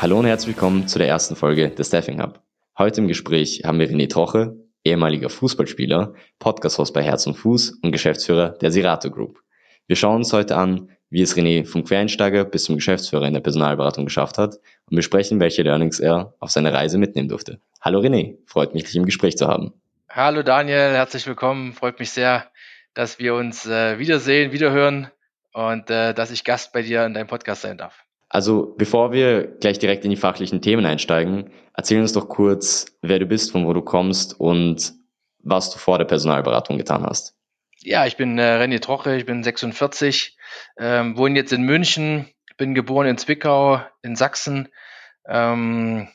Hallo und herzlich willkommen zu der ersten Folge des Staffing Hub. Heute im Gespräch haben wir René Troche, ehemaliger Fußballspieler, Podcast-Host bei Herz und Fuß und Geschäftsführer der Sirato Group. Wir schauen uns heute an, wie es René vom Quereinsteiger bis zum Geschäftsführer in der Personalberatung geschafft hat und besprechen, welche Learnings er auf seiner Reise mitnehmen durfte. Hallo René, freut mich, dich im Gespräch zu haben. Hallo Daniel, herzlich willkommen. Freut mich sehr, dass wir uns äh, wiedersehen, wiederhören und äh, dass ich Gast bei dir in deinem Podcast sein darf. Also bevor wir gleich direkt in die fachlichen Themen einsteigen, erzähl uns doch kurz, wer du bist, von wo du kommst und was du vor der Personalberatung getan hast. Ja, ich bin äh, René Troche, ich bin 46, ähm, wohne jetzt in München, bin geboren in Zwickau in Sachsen. Ähm,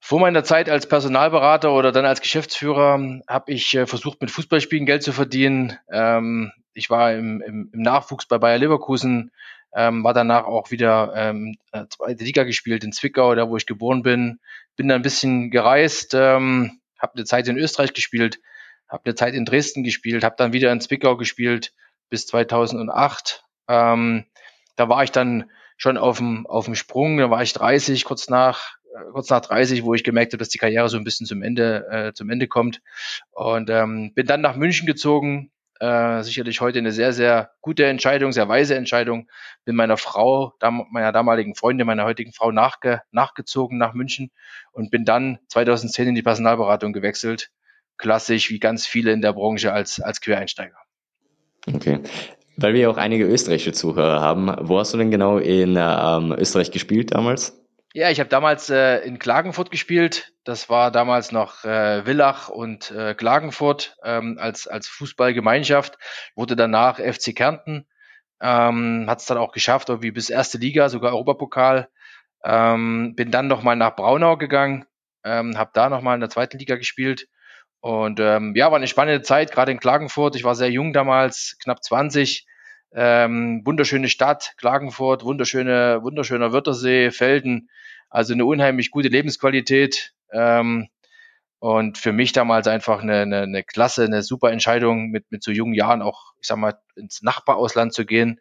vor meiner Zeit als Personalberater oder dann als Geschäftsführer habe ich äh, versucht, mit Fußballspielen Geld zu verdienen. Ähm, ich war im, im, im Nachwuchs bei Bayer Leverkusen, ähm, war danach auch wieder ähm, äh, zweite Liga gespielt in Zwickau, da wo ich geboren bin. Bin dann ein bisschen gereist, ähm, habe eine Zeit in Österreich gespielt, habe eine Zeit in Dresden gespielt, habe dann wieder in Zwickau gespielt bis 2008. Ähm, da war ich dann schon auf dem, auf dem Sprung, da war ich 30, kurz nach, äh, kurz nach 30, wo ich gemerkt habe, dass die Karriere so ein bisschen zum Ende, äh, zum Ende kommt. Und ähm, bin dann nach München gezogen, äh, sicherlich heute eine sehr, sehr gute Entscheidung, sehr weise Entscheidung. Bin meiner Frau, meiner damaligen Freundin, meiner heutigen Frau nachge nachgezogen nach München und bin dann 2010 in die Personalberatung gewechselt. Klassisch, wie ganz viele in der Branche als, als Quereinsteiger. Okay. Weil wir auch einige österreichische Zuhörer haben, wo hast du denn genau in ähm, Österreich gespielt damals? Ja, ich habe damals äh, in Klagenfurt gespielt. Das war damals noch äh, Villach und äh, Klagenfurt ähm, als, als Fußballgemeinschaft. Wurde danach FC Kärnten. Ähm, Hat es dann auch geschafft, irgendwie bis erste Liga, sogar Europapokal. Ähm, bin dann nochmal nach Braunau gegangen, ähm, habe da nochmal in der zweiten Liga gespielt. Und ähm, ja, war eine spannende Zeit, gerade in Klagenfurt. Ich war sehr jung damals, knapp 20. Ähm, wunderschöne Stadt, Klagenfurt, wunderschöne, wunderschöner Wörthersee, Felden. Also eine unheimlich gute Lebensqualität. Ähm, und für mich damals einfach eine, eine, eine klasse, eine super Entscheidung, mit, mit so jungen Jahren auch, ich sag mal, ins Nachbarausland zu gehen.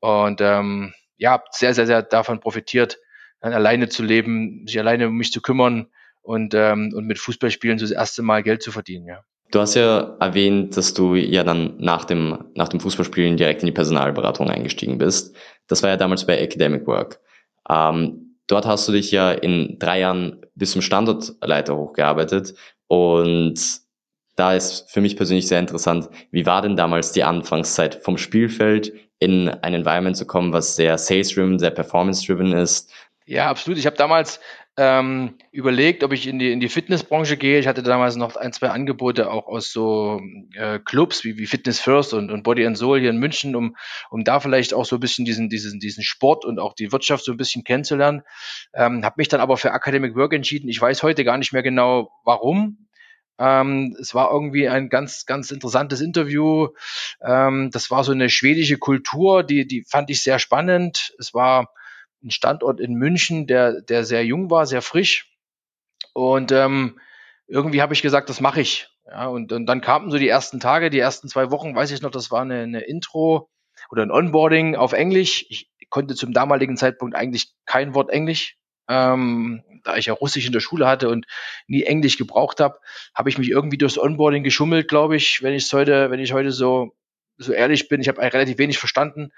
Und ähm, ja, sehr, sehr, sehr davon profitiert, dann alleine zu leben, sich alleine um mich zu kümmern und, ähm, und mit Fußballspielen so das erste Mal Geld zu verdienen, ja. Du hast ja erwähnt, dass du ja dann nach dem, nach dem Fußballspielen direkt in die Personalberatung eingestiegen bist. Das war ja damals bei Academic Work. Ähm, Dort hast du dich ja in drei Jahren bis zum Standortleiter hochgearbeitet und da ist für mich persönlich sehr interessant, wie war denn damals die Anfangszeit vom Spielfeld in ein Environment zu kommen, was sehr sales-driven, sehr performance-driven ist? Ja, absolut. Ich habe damals ähm, überlegt, ob ich in die, in die Fitnessbranche gehe. Ich hatte damals noch ein, zwei Angebote auch aus so äh, Clubs wie, wie Fitness First und, und Body and Soul hier in München, um, um da vielleicht auch so ein bisschen diesen, diesen, diesen Sport und auch die Wirtschaft so ein bisschen kennenzulernen. Ähm, habe mich dann aber für Academic Work entschieden. Ich weiß heute gar nicht mehr genau, warum. Ähm, es war irgendwie ein ganz, ganz interessantes Interview. Ähm, das war so eine schwedische Kultur, die, die fand ich sehr spannend. Es war ein Standort in München, der, der sehr jung war, sehr frisch. Und ähm, irgendwie habe ich gesagt, das mache ich. Ja, und, und dann kamen so die ersten Tage, die ersten zwei Wochen, weiß ich noch, das war eine, eine Intro oder ein Onboarding auf Englisch. Ich konnte zum damaligen Zeitpunkt eigentlich kein Wort Englisch. Ähm, da ich ja Russisch in der Schule hatte und nie Englisch gebraucht habe, habe ich mich irgendwie durchs Onboarding geschummelt, glaube ich, wenn ich heute, wenn ich heute so so ehrlich bin. Ich habe relativ wenig verstanden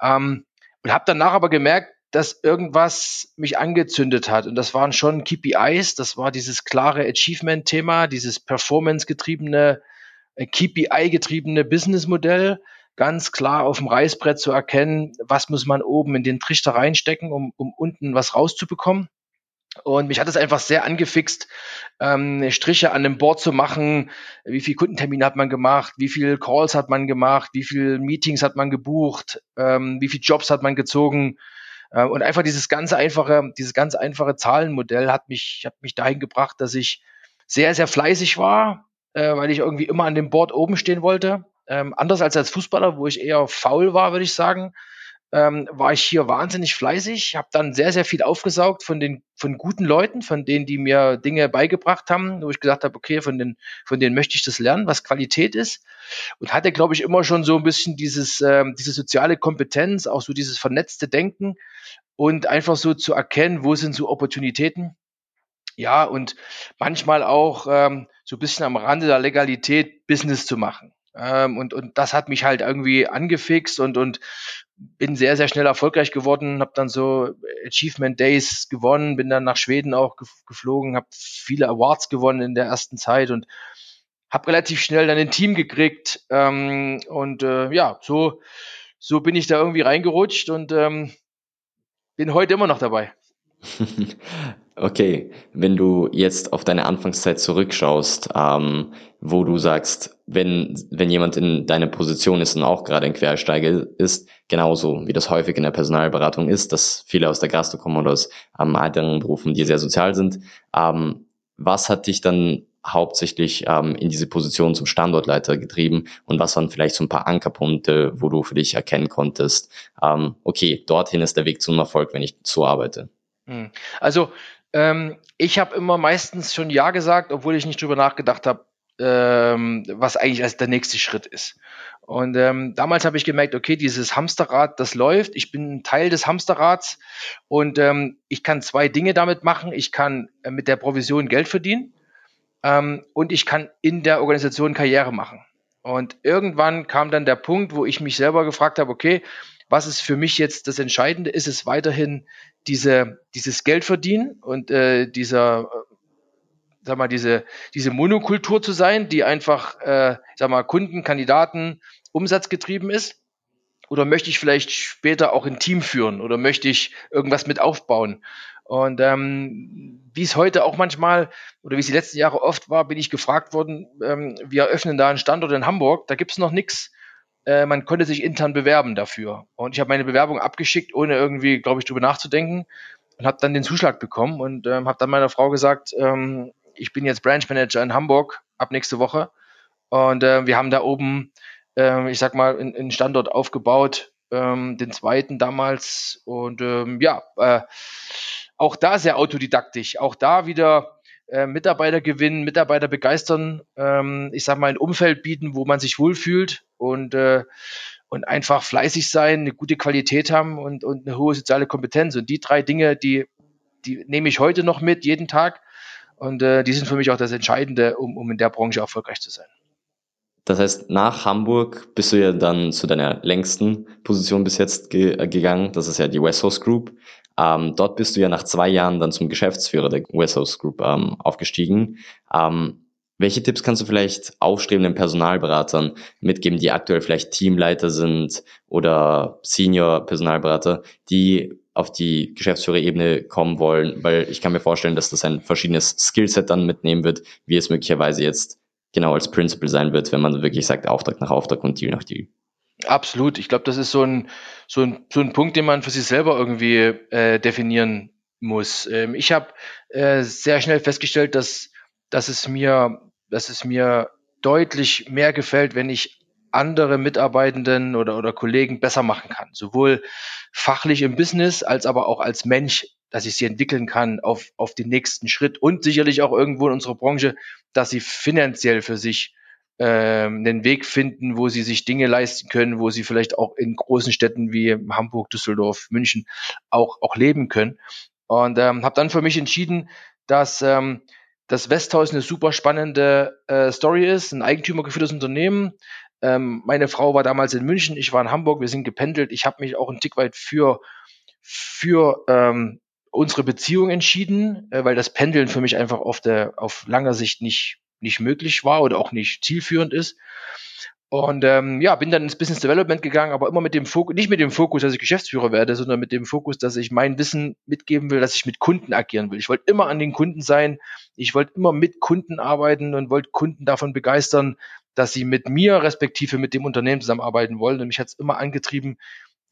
ähm, und habe danach aber gemerkt, dass irgendwas mich angezündet hat. Und das waren schon KPIs, das war dieses klare Achievement-Thema, dieses performance-getriebene, äh, KPI-getriebene Business-Modell, ganz klar auf dem Reißbrett zu erkennen, was muss man oben in den Trichter reinstecken, um, um unten was rauszubekommen. Und mich hat es einfach sehr angefixt, ähm, Striche an dem Board zu machen. Wie viel Kundentermine hat man gemacht? Wie viel Calls hat man gemacht? Wie viel Meetings hat man gebucht? Ähm, wie viel Jobs hat man gezogen? Äh, und einfach dieses ganz einfache, dieses ganz einfache Zahlenmodell hat mich, hat mich dahin gebracht, dass ich sehr, sehr fleißig war, äh, weil ich irgendwie immer an dem Board oben stehen wollte. Ähm, anders als als Fußballer, wo ich eher faul war, würde ich sagen. Ähm, war ich hier wahnsinnig fleißig, habe dann sehr, sehr viel aufgesaugt von den von guten Leuten, von denen, die mir Dinge beigebracht haben, wo ich gesagt habe, okay, von den von denen möchte ich das lernen, was Qualität ist und hatte, glaube ich, immer schon so ein bisschen dieses ähm, diese soziale Kompetenz, auch so dieses vernetzte Denken und einfach so zu erkennen, wo sind so Opportunitäten. Ja, und manchmal auch ähm, so ein bisschen am Rande der Legalität Business zu machen. Ähm, und, und das hat mich halt irgendwie angefixt und, und bin sehr, sehr schnell erfolgreich geworden, habe dann so Achievement Days gewonnen, bin dann nach Schweden auch geflogen, habe viele Awards gewonnen in der ersten Zeit und habe relativ schnell dann ein Team gekriegt ähm, und äh, ja, so, so bin ich da irgendwie reingerutscht und ähm, bin heute immer noch dabei. Okay, wenn du jetzt auf deine Anfangszeit zurückschaust, ähm, wo du sagst, wenn, wenn jemand in deiner Position ist und auch gerade ein Quersteiger ist, genauso wie das häufig in der Personalberatung ist, dass viele aus der Gastro kommen oder aus ähm, anderen Berufen, die sehr sozial sind, ähm, was hat dich dann hauptsächlich ähm, in diese Position zum Standortleiter getrieben und was waren vielleicht so ein paar Ankerpunkte, wo du für dich erkennen konntest, ähm, okay, dorthin ist der Weg zum Erfolg, wenn ich so arbeite? Hm. Also ähm, ich habe immer meistens schon Ja gesagt, obwohl ich nicht drüber nachgedacht habe, ähm, was eigentlich als der nächste Schritt ist. Und ähm, damals habe ich gemerkt, okay, dieses Hamsterrad, das läuft. Ich bin Teil des Hamsterrads und ähm, ich kann zwei Dinge damit machen. Ich kann äh, mit der Provision Geld verdienen ähm, und ich kann in der Organisation Karriere machen. Und irgendwann kam dann der Punkt, wo ich mich selber gefragt habe, okay, was ist für mich jetzt das Entscheidende? Ist es weiterhin diese, dieses Geld verdienen und äh, dieser, äh, sag mal, diese, diese Monokultur zu sein, die einfach, äh, sag mal, Kunden, Kandidaten, umsatzgetrieben ist? Oder möchte ich vielleicht später auch ein Team führen oder möchte ich irgendwas mit aufbauen? Und ähm, wie es heute auch manchmal oder wie es die letzten Jahre oft war, bin ich gefragt worden, ähm, wir eröffnen da einen Standort in Hamburg, da gibt's noch nichts. Äh, man konnte sich intern bewerben dafür. Und ich habe meine Bewerbung abgeschickt, ohne irgendwie, glaube ich, drüber nachzudenken und habe dann den Zuschlag bekommen und ähm, habe dann meiner Frau gesagt, ähm, ich bin jetzt Branch Manager in Hamburg ab nächste Woche. Und äh, wir haben da oben, äh, ich sag mal, einen Standort aufgebaut, ähm, den zweiten damals. Und ähm, ja, äh, auch da sehr autodidaktisch, auch da wieder äh, Mitarbeiter gewinnen, Mitarbeiter begeistern, ähm, ich sag mal ein Umfeld bieten, wo man sich wohlfühlt und, äh, und einfach fleißig sein, eine gute Qualität haben und, und eine hohe soziale Kompetenz. Und die drei Dinge, die, die nehme ich heute noch mit, jeden Tag. Und äh, die sind für mich auch das Entscheidende, um, um in der Branche erfolgreich zu sein. Das heißt, nach Hamburg bist du ja dann zu deiner längsten Position bis jetzt ge äh, gegangen. Das ist ja die West Coast Group. Ähm, dort bist du ja nach zwei Jahren dann zum Geschäftsführer der West Coast Group ähm, aufgestiegen. Ähm, welche Tipps kannst du vielleicht aufstrebenden Personalberatern mitgeben, die aktuell vielleicht Teamleiter sind oder Senior-Personalberater, die auf die Geschäftsführerebene kommen wollen? Weil ich kann mir vorstellen, dass das ein verschiedenes Skillset dann mitnehmen wird, wie es möglicherweise jetzt genau als Principal sein wird, wenn man wirklich sagt, Auftrag nach Auftrag und Deal nach Deal. Absolut. Ich glaube, das ist so ein, so, ein, so ein Punkt, den man für sich selber irgendwie äh, definieren muss. Ähm, ich habe äh, sehr schnell festgestellt, dass, dass es mir dass es mir deutlich mehr gefällt, wenn ich andere Mitarbeitenden oder, oder Kollegen besser machen kann. Sowohl fachlich im Business als aber auch als Mensch, dass ich sie entwickeln kann auf, auf den nächsten Schritt und sicherlich auch irgendwo in unserer Branche, dass sie finanziell für sich ähm, einen Weg finden, wo sie sich Dinge leisten können, wo sie vielleicht auch in großen Städten wie Hamburg, Düsseldorf, München auch, auch leben können. Und ähm, habe dann für mich entschieden, dass ähm, dass Westhaus eine super spannende äh, Story ist, ein eigentümergeführtes Unternehmen. Ähm, meine Frau war damals in München, ich war in Hamburg, wir sind gependelt. Ich habe mich auch ein Tick weit für, für ähm, unsere Beziehung entschieden, äh, weil das Pendeln für mich einfach auf, der, auf langer Sicht nicht, nicht möglich war oder auch nicht zielführend ist. Und ähm, ja, bin dann ins Business Development gegangen, aber immer mit dem Fokus, nicht mit dem Fokus, dass ich Geschäftsführer werde, sondern mit dem Fokus, dass ich mein Wissen mitgeben will, dass ich mit Kunden agieren will. Ich wollte immer an den Kunden sein, ich wollte immer mit Kunden arbeiten und wollte Kunden davon begeistern, dass sie mit mir respektive mit dem Unternehmen zusammenarbeiten wollen. Und mich hat es immer angetrieben,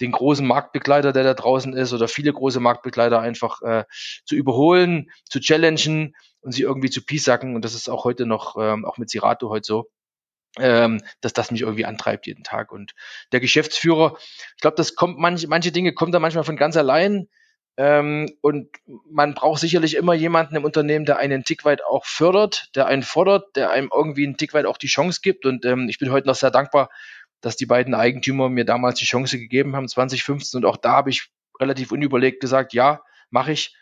den großen Marktbegleiter, der da draußen ist, oder viele große Marktbegleiter einfach äh, zu überholen, zu challengen und sie irgendwie zu piesacken. Und das ist auch heute noch, ähm, auch mit Sirato heute so ähm, dass das mich irgendwie antreibt jeden Tag. Und der Geschäftsführer, ich glaube, das kommt manche, manche Dinge kommen da manchmal von ganz allein. Ähm, und man braucht sicherlich immer jemanden im Unternehmen, der einen Tick weit auch fördert, der einen fordert, der einem irgendwie einen Tick weit auch die Chance gibt. Und ähm, ich bin heute noch sehr dankbar, dass die beiden Eigentümer mir damals die Chance gegeben haben, 2015. Und auch da habe ich relativ unüberlegt gesagt, ja, mache ich.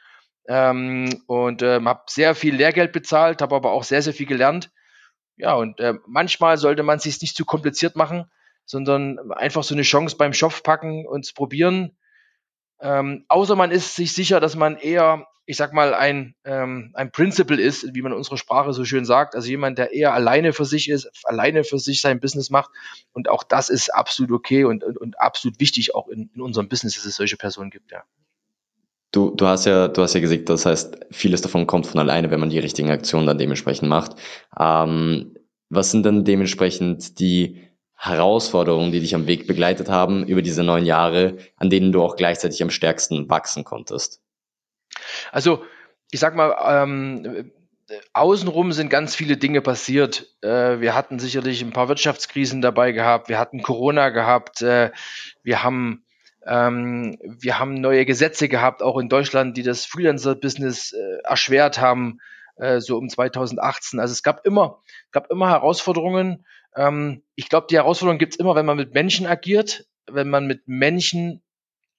Ähm, und ähm, habe sehr viel Lehrgeld bezahlt, habe aber auch sehr, sehr viel gelernt. Ja, und äh, manchmal sollte man es sich nicht zu kompliziert machen, sondern einfach so eine Chance beim Schopf packen und probieren ähm, außer man ist sich sicher, dass man eher, ich sag mal, ein, ähm, ein Principle ist, wie man in unserer Sprache so schön sagt, also jemand, der eher alleine für sich ist, alleine für sich sein Business macht. Und auch das ist absolut okay und, und, und absolut wichtig auch in, in unserem Business, dass es solche Personen gibt, ja. Du, du hast ja, du hast ja gesagt, das heißt, vieles davon kommt von alleine, wenn man die richtigen Aktionen dann dementsprechend macht. Ähm, was sind denn dementsprechend die Herausforderungen, die dich am Weg begleitet haben über diese neun Jahre, an denen du auch gleichzeitig am stärksten wachsen konntest? Also, ich sag mal, ähm, außenrum sind ganz viele Dinge passiert. Äh, wir hatten sicherlich ein paar Wirtschaftskrisen dabei gehabt. Wir hatten Corona gehabt. Äh, wir haben ähm, wir haben neue Gesetze gehabt, auch in Deutschland, die das Freelancer-Business äh, erschwert haben, äh, so um 2018. Also es gab immer, gab immer Herausforderungen. Ähm, ich glaube, die Herausforderung gibt es immer, wenn man mit Menschen agiert, wenn man mit Menschen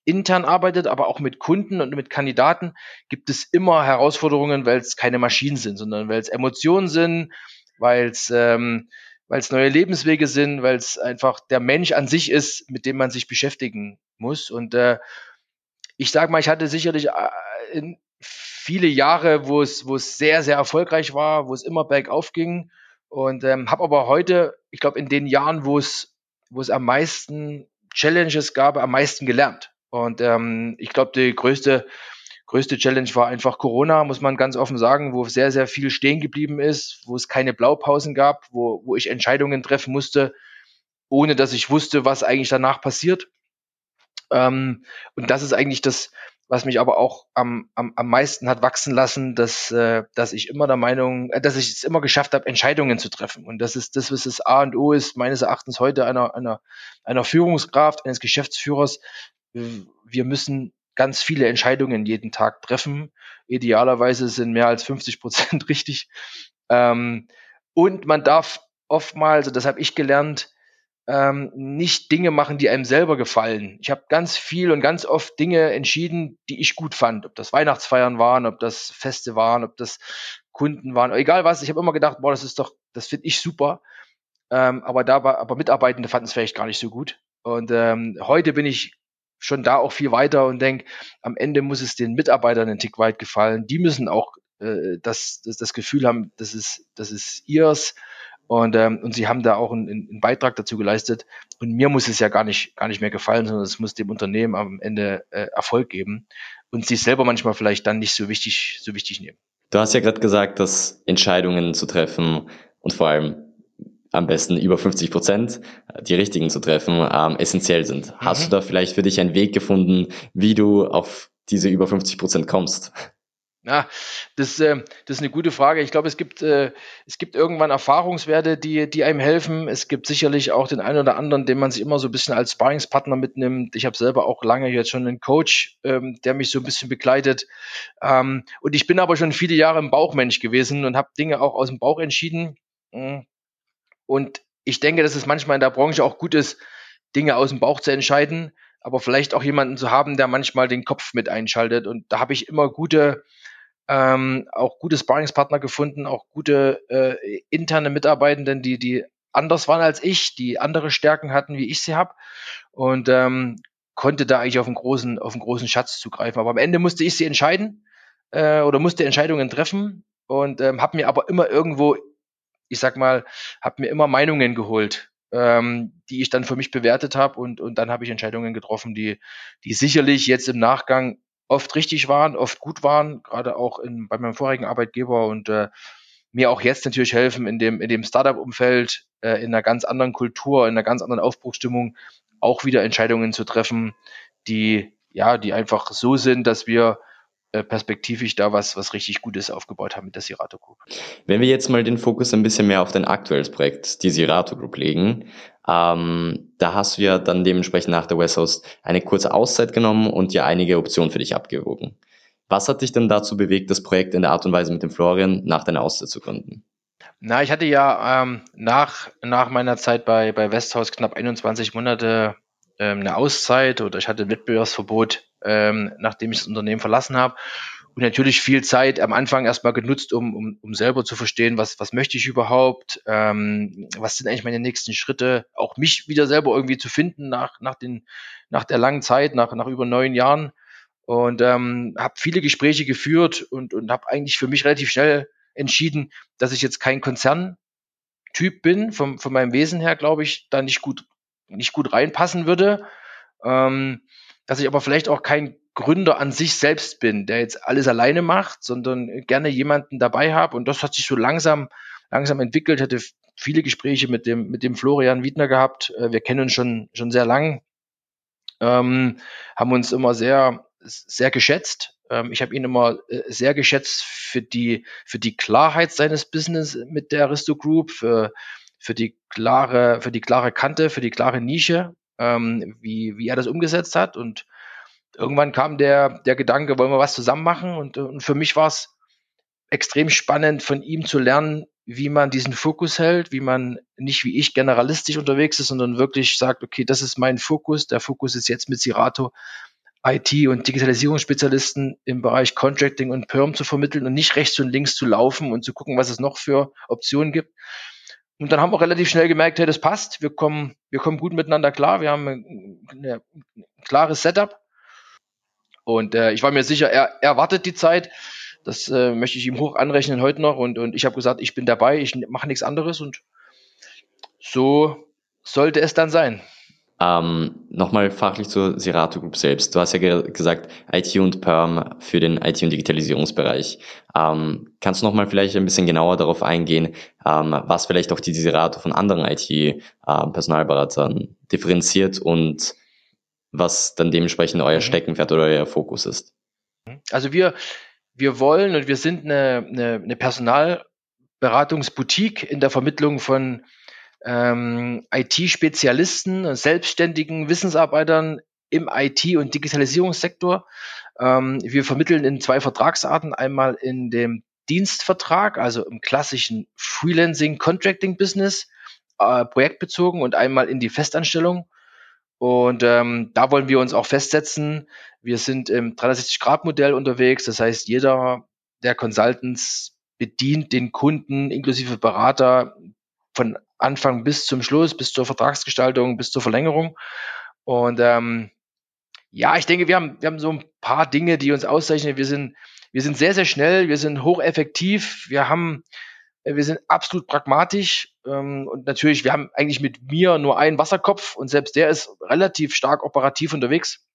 intern arbeitet, aber auch mit Kunden und mit Kandidaten gibt es immer Herausforderungen, weil es keine Maschinen sind, sondern weil es Emotionen sind, weil es ähm, weil es neue Lebenswege sind, weil es einfach der Mensch an sich ist, mit dem man sich beschäftigen muss. Und äh, ich sage mal, ich hatte sicherlich äh, viele Jahre, wo es, wo es sehr, sehr erfolgreich war, wo es immer bergauf ging und ähm, habe aber heute, ich glaube, in den Jahren, wo es, wo es am meisten Challenges gab, am meisten gelernt. Und ähm, ich glaube, die größte, größte Challenge war einfach Corona, muss man ganz offen sagen, wo sehr, sehr viel stehen geblieben ist, wo es keine Blaupausen gab, wo, wo ich Entscheidungen treffen musste, ohne dass ich wusste, was eigentlich danach passiert. Ähm, und das ist eigentlich das, was mich aber auch am, am, am meisten hat wachsen lassen, dass, äh, dass ich immer der Meinung, äh, dass ich es immer geschafft habe, Entscheidungen zu treffen. Und das ist das, was das A und O ist, meines Erachtens heute einer, einer, einer Führungskraft, eines Geschäftsführers. Wir müssen ganz viele Entscheidungen jeden Tag treffen. Idealerweise sind mehr als 50 Prozent richtig. Ähm, und man darf oftmals, das habe ich gelernt, ähm, nicht Dinge machen, die einem selber gefallen. Ich habe ganz viel und ganz oft Dinge entschieden, die ich gut fand. Ob das Weihnachtsfeiern waren, ob das Feste waren, ob das Kunden waren, egal was. Ich habe immer gedacht, boah, das ist doch, das finde ich super. Ähm, aber da war, aber Mitarbeitende fanden es vielleicht gar nicht so gut. Und ähm, heute bin ich schon da auch viel weiter und denke, am Ende muss es den Mitarbeitern einen Tick weit gefallen. Die müssen auch äh, das, das, das Gefühl haben, das ist, das ist ihrs und, ähm, und sie haben da auch einen, einen Beitrag dazu geleistet. Und mir muss es ja gar nicht, gar nicht mehr gefallen, sondern es muss dem Unternehmen am Ende äh, Erfolg geben und sich selber manchmal vielleicht dann nicht so wichtig, so wichtig nehmen. Du hast ja gerade gesagt, dass Entscheidungen zu treffen und vor allem am besten über 50 Prozent, äh, die richtigen zu treffen, ähm, essentiell sind. Mhm. Hast du da vielleicht für dich einen Weg gefunden, wie du auf diese über 50 Prozent kommst? Ja, das, äh, das ist eine gute Frage. Ich glaube, es gibt, äh, es gibt irgendwann Erfahrungswerte, die, die einem helfen. Es gibt sicherlich auch den einen oder anderen, den man sich immer so ein bisschen als Sparringspartner mitnimmt. Ich habe selber auch lange jetzt schon einen Coach, ähm, der mich so ein bisschen begleitet. Ähm, und ich bin aber schon viele Jahre ein Bauchmensch gewesen und habe Dinge auch aus dem Bauch entschieden. Mhm. Und ich denke, dass es manchmal in der Branche auch gut ist, Dinge aus dem Bauch zu entscheiden, aber vielleicht auch jemanden zu haben, der manchmal den Kopf mit einschaltet. Und da habe ich immer gute ähm, auch gute Sparringspartner gefunden, auch gute äh, interne Mitarbeitenden, die, die anders waren als ich, die andere Stärken hatten, wie ich sie habe. Und ähm, konnte da eigentlich auf einen großen, auf einen großen Schatz zugreifen. Aber am Ende musste ich sie entscheiden äh, oder musste Entscheidungen treffen und ähm, habe mir aber immer irgendwo, ich sag mal, habe mir immer Meinungen geholt, ähm, die ich dann für mich bewertet habe und, und dann habe ich Entscheidungen getroffen, die, die sicherlich jetzt im Nachgang oft richtig waren, oft gut waren, gerade auch in, bei meinem vorigen Arbeitgeber und äh, mir auch jetzt natürlich helfen, in dem, in dem Startup-Umfeld, äh, in einer ganz anderen Kultur, in einer ganz anderen Aufbruchsstimmung auch wieder Entscheidungen zu treffen, die, ja, die einfach so sind, dass wir perspektivisch da was, was richtig Gutes aufgebaut haben mit der Sirato Group. Wenn wir jetzt mal den Fokus ein bisschen mehr auf dein aktuelles Projekt, die Sirato Group, legen, ähm, da hast du ja dann dementsprechend nach der West Host eine kurze Auszeit genommen und ja einige Optionen für dich abgewogen. Was hat dich denn dazu bewegt, das Projekt in der Art und Weise mit dem Florian nach deiner Auszeit zu gründen? Na, ich hatte ja ähm, nach, nach meiner Zeit bei, bei Westhaus knapp 21 Monate ähm, eine Auszeit oder ich hatte ein Wettbewerbsverbot, ähm, nachdem ich das Unternehmen verlassen habe. Und natürlich viel Zeit am Anfang erstmal genutzt, um, um, um selber zu verstehen, was, was möchte ich überhaupt, ähm, was sind eigentlich meine nächsten Schritte, auch mich wieder selber irgendwie zu finden nach, nach, den, nach der langen Zeit, nach, nach über neun Jahren. Und ähm, habe viele Gespräche geführt und, und habe eigentlich für mich relativ schnell entschieden, dass ich jetzt kein Konzerntyp bin. Vom, von meinem Wesen her, glaube ich, da nicht gut, nicht gut reinpassen würde. Ähm, dass ich aber vielleicht auch kein Gründer an sich selbst bin, der jetzt alles alleine macht, sondern gerne jemanden dabei habe. Und das hat sich so langsam, langsam entwickelt. Hatte viele Gespräche mit dem, mit dem Florian Wiedner gehabt. Äh, wir kennen uns schon, schon sehr lang. Ähm, haben uns immer sehr, sehr geschätzt. Ähm, ich habe ihn immer äh, sehr geschätzt für die, für die Klarheit seines Business mit der Aristo Group, für, für die klare, für die klare Kante, für die klare Nische, ähm, wie, wie er das umgesetzt hat. Und irgendwann kam der, der Gedanke, wollen wir was zusammen machen? Und, und für mich war es extrem spannend, von ihm zu lernen, wie man diesen Fokus hält, wie man nicht wie ich generalistisch unterwegs ist, sondern wirklich sagt, okay, das ist mein Fokus. Der Fokus ist jetzt mit Sirato IT- und Digitalisierungsspezialisten im Bereich Contracting und Perm zu vermitteln und nicht rechts und links zu laufen und zu gucken, was es noch für Optionen gibt. Und dann haben wir relativ schnell gemerkt, hey, das passt. Wir kommen, wir kommen gut miteinander klar. Wir haben ein, ein klares Setup. Und äh, ich war mir sicher, er, er wartet die Zeit. Das äh, möchte ich ihm hoch anrechnen heute noch. Und, und ich habe gesagt, ich bin dabei, ich mache nichts anderes. Und so sollte es dann sein. Ähm, Nochmal fachlich zur Serato Group selbst. Du hast ja ge gesagt, IT und Perm für den IT- und Digitalisierungsbereich. Ähm, kannst du nochmal vielleicht ein bisschen genauer darauf eingehen, ähm, was vielleicht auch die Serato von anderen IT-Personalberatern äh, differenziert und was dann dementsprechend euer mhm. Steckenpferd oder euer Fokus ist? Also wir, wir wollen und wir sind eine, eine, eine Personalberatungsboutique in der Vermittlung von ähm, IT-Spezialisten, selbstständigen Wissensarbeitern im IT- und Digitalisierungssektor. Ähm, wir vermitteln in zwei Vertragsarten, einmal in dem Dienstvertrag, also im klassischen Freelancing-Contracting-Business, äh, projektbezogen und einmal in die Festanstellung. Und ähm, da wollen wir uns auch festsetzen. Wir sind im 360-Grad-Modell unterwegs. Das heißt, jeder der Consultants bedient den Kunden inklusive Berater von Anfang bis zum Schluss, bis zur Vertragsgestaltung, bis zur Verlängerung. Und ähm, ja, ich denke, wir haben, wir haben so ein paar Dinge, die uns auszeichnen. Wir sind, wir sind sehr, sehr schnell, wir sind hocheffektiv, wir haben, wir sind absolut pragmatisch ähm, und natürlich, wir haben eigentlich mit mir nur einen Wasserkopf und selbst der ist relativ stark operativ unterwegs.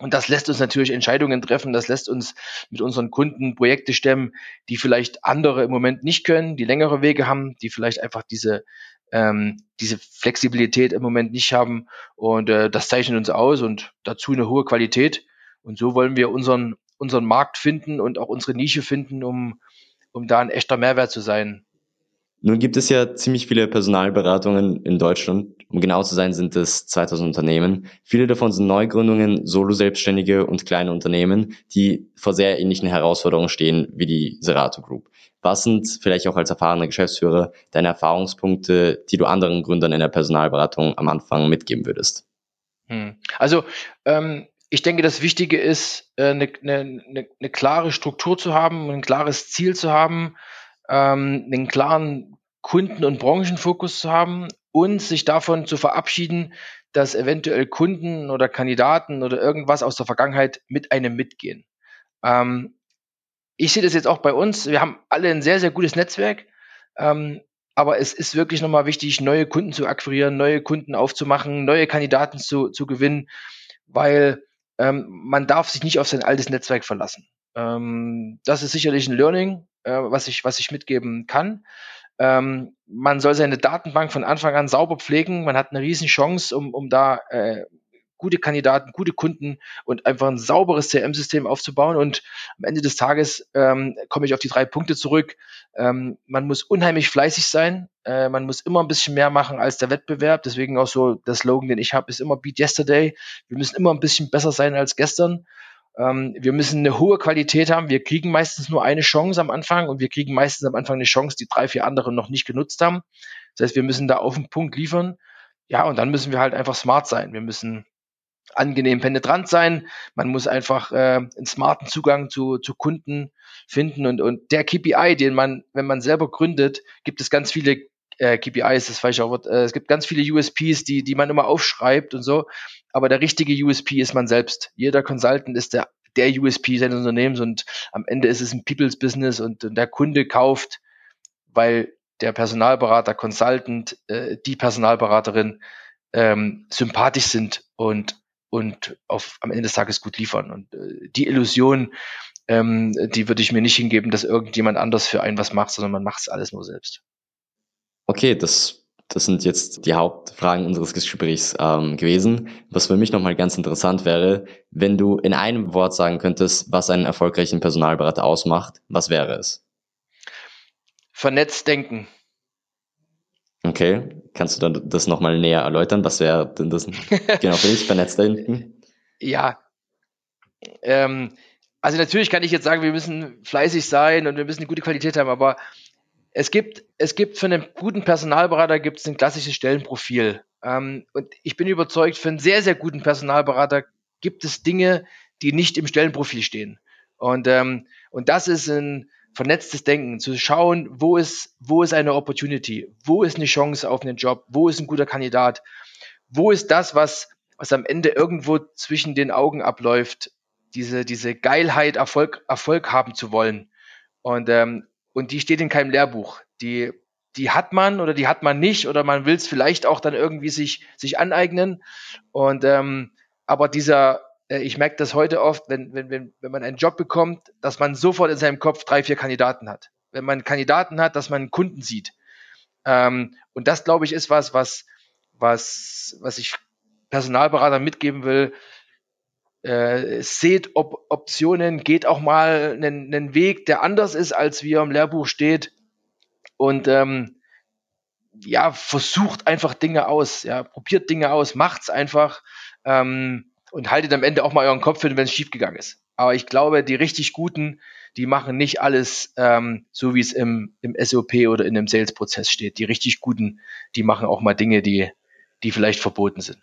Und das lässt uns natürlich Entscheidungen treffen, das lässt uns mit unseren Kunden Projekte stemmen, die vielleicht andere im Moment nicht können, die längere Wege haben, die vielleicht einfach diese, ähm, diese Flexibilität im Moment nicht haben. Und äh, das zeichnet uns aus und dazu eine hohe Qualität. Und so wollen wir unseren, unseren Markt finden und auch unsere Nische finden, um, um da ein echter Mehrwert zu sein. Nun gibt es ja ziemlich viele Personalberatungen in Deutschland. Um genau zu sein, sind es 2000 Unternehmen. Viele davon sind Neugründungen, Solo-Selbstständige und kleine Unternehmen, die vor sehr ähnlichen Herausforderungen stehen wie die Serato Group. Was sind vielleicht auch als erfahrener Geschäftsführer deine Erfahrungspunkte, die du anderen Gründern in der Personalberatung am Anfang mitgeben würdest? Hm. Also ähm, ich denke, das Wichtige ist, eine, äh, eine, eine, eine klare Struktur zu haben, ein klares Ziel zu haben, ähm, einen klaren Kunden- und Branchenfokus zu haben und sich davon zu verabschieden, dass eventuell Kunden oder Kandidaten oder irgendwas aus der Vergangenheit mit einem mitgehen. Ähm, ich sehe das jetzt auch bei uns. Wir haben alle ein sehr, sehr gutes Netzwerk. Ähm, aber es ist wirklich nochmal wichtig, neue Kunden zu akquirieren, neue Kunden aufzumachen, neue Kandidaten zu, zu gewinnen, weil ähm, man darf sich nicht auf sein altes Netzwerk verlassen. Ähm, das ist sicherlich ein Learning, äh, was, ich, was ich mitgeben kann. Ähm, man soll seine Datenbank von Anfang an sauber pflegen. Man hat eine riesen Chance, um, um da äh, gute Kandidaten, gute Kunden und einfach ein sauberes CRM-System aufzubauen. Und am Ende des Tages ähm, komme ich auf die drei Punkte zurück. Ähm, man muss unheimlich fleißig sein. Äh, man muss immer ein bisschen mehr machen als der Wettbewerb. Deswegen auch so der Slogan, den ich habe, ist immer Beat Yesterday. Wir müssen immer ein bisschen besser sein als gestern. Ähm, wir müssen eine hohe Qualität haben. Wir kriegen meistens nur eine Chance am Anfang und wir kriegen meistens am Anfang eine Chance, die drei, vier andere noch nicht genutzt haben. Das heißt, wir müssen da auf den Punkt liefern. Ja, und dann müssen wir halt einfach smart sein. Wir müssen angenehm penetrant sein. Man muss einfach äh, einen smarten Zugang zu, zu Kunden finden und, und der KPI, den man, wenn man selber gründet, gibt es ganz viele äh, KPIs, das falsche Wort. Äh, es gibt ganz viele USPs, die, die man immer aufschreibt und so. Aber der richtige USP ist man selbst. Jeder Consultant ist der, der USP seines Unternehmens und am Ende ist es ein People's Business und, und der Kunde kauft, weil der Personalberater, Consultant, äh, die Personalberaterin ähm, sympathisch sind und und auf, am Ende des Tages gut liefern. Und äh, die Illusion, ähm, die würde ich mir nicht hingeben, dass irgendjemand anders für einen was macht, sondern man macht es alles nur selbst. Okay, das, das sind jetzt die Hauptfragen unseres Gesprächs ähm, gewesen. Was für mich nochmal ganz interessant wäre, wenn du in einem Wort sagen könntest, was einen erfolgreichen Personalberater ausmacht, was wäre es? Vernetzt denken. Okay, kannst du dann das nochmal näher erläutern? Was wäre denn das genau für dich, vernetzt denken? Ja, ähm, also natürlich kann ich jetzt sagen, wir müssen fleißig sein und wir müssen eine gute Qualität haben, aber es gibt, es gibt für einen guten Personalberater gibt es ein klassisches Stellenprofil. Ähm, und ich bin überzeugt, für einen sehr, sehr guten Personalberater gibt es Dinge, die nicht im Stellenprofil stehen. Und, ähm, und das ist ein vernetztes Denken, zu schauen, wo ist, wo ist eine Opportunity, wo ist eine Chance auf einen Job, wo ist ein guter Kandidat, wo ist das, was, was am Ende irgendwo zwischen den Augen abläuft, diese, diese Geilheit, Erfolg, Erfolg haben zu wollen. Und, ähm, und die steht in keinem Lehrbuch. Die, die hat man oder die hat man nicht oder man will es vielleicht auch dann irgendwie sich, sich aneignen. Und ähm, aber dieser, äh, ich merke das heute oft, wenn, wenn, wenn, wenn man einen Job bekommt, dass man sofort in seinem Kopf drei, vier Kandidaten hat. Wenn man Kandidaten hat, dass man Kunden sieht. Ähm, und das, glaube ich, ist was, was, was, was ich Personalberater mitgeben will, äh, seht Op Optionen, geht auch mal einen, einen Weg, der anders ist, als wie er im Lehrbuch steht. Und ähm, ja, versucht einfach Dinge aus, ja, probiert Dinge aus, macht's einfach ähm, und haltet am Ende auch mal euren Kopf hin, wenn es schiefgegangen ist. Aber ich glaube, die richtig Guten, die machen nicht alles ähm, so, wie es im, im SOP oder in einem Sales-Prozess steht. Die richtig Guten, die machen auch mal Dinge, die, die vielleicht verboten sind.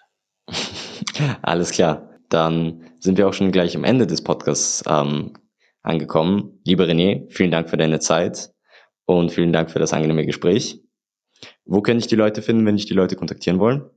Alles klar dann sind wir auch schon gleich am Ende des Podcasts ähm, angekommen. Lieber René, vielen Dank für deine Zeit und vielen Dank für das angenehme Gespräch. Wo kann ich die Leute finden, wenn ich die Leute kontaktieren wollen?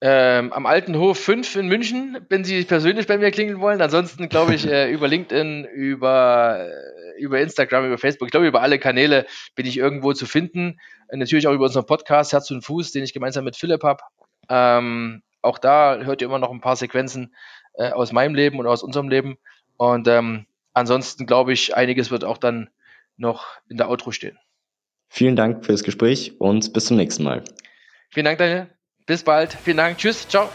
Ähm, am Alten Hof 5 in München, wenn Sie persönlich bei mir klingeln wollen. Ansonsten glaube ich äh, über LinkedIn, über, äh, über Instagram, über Facebook, ich glaube über alle Kanäle bin ich irgendwo zu finden. Und natürlich auch über unseren Podcast Herz und Fuß, den ich gemeinsam mit Philipp habe. Ähm, auch da hört ihr immer noch ein paar Sequenzen äh, aus meinem Leben und aus unserem Leben. Und ähm, ansonsten glaube ich, einiges wird auch dann noch in der Outro stehen. Vielen Dank für das Gespräch und bis zum nächsten Mal. Vielen Dank, Daniel. Bis bald. Vielen Dank. Tschüss. Ciao.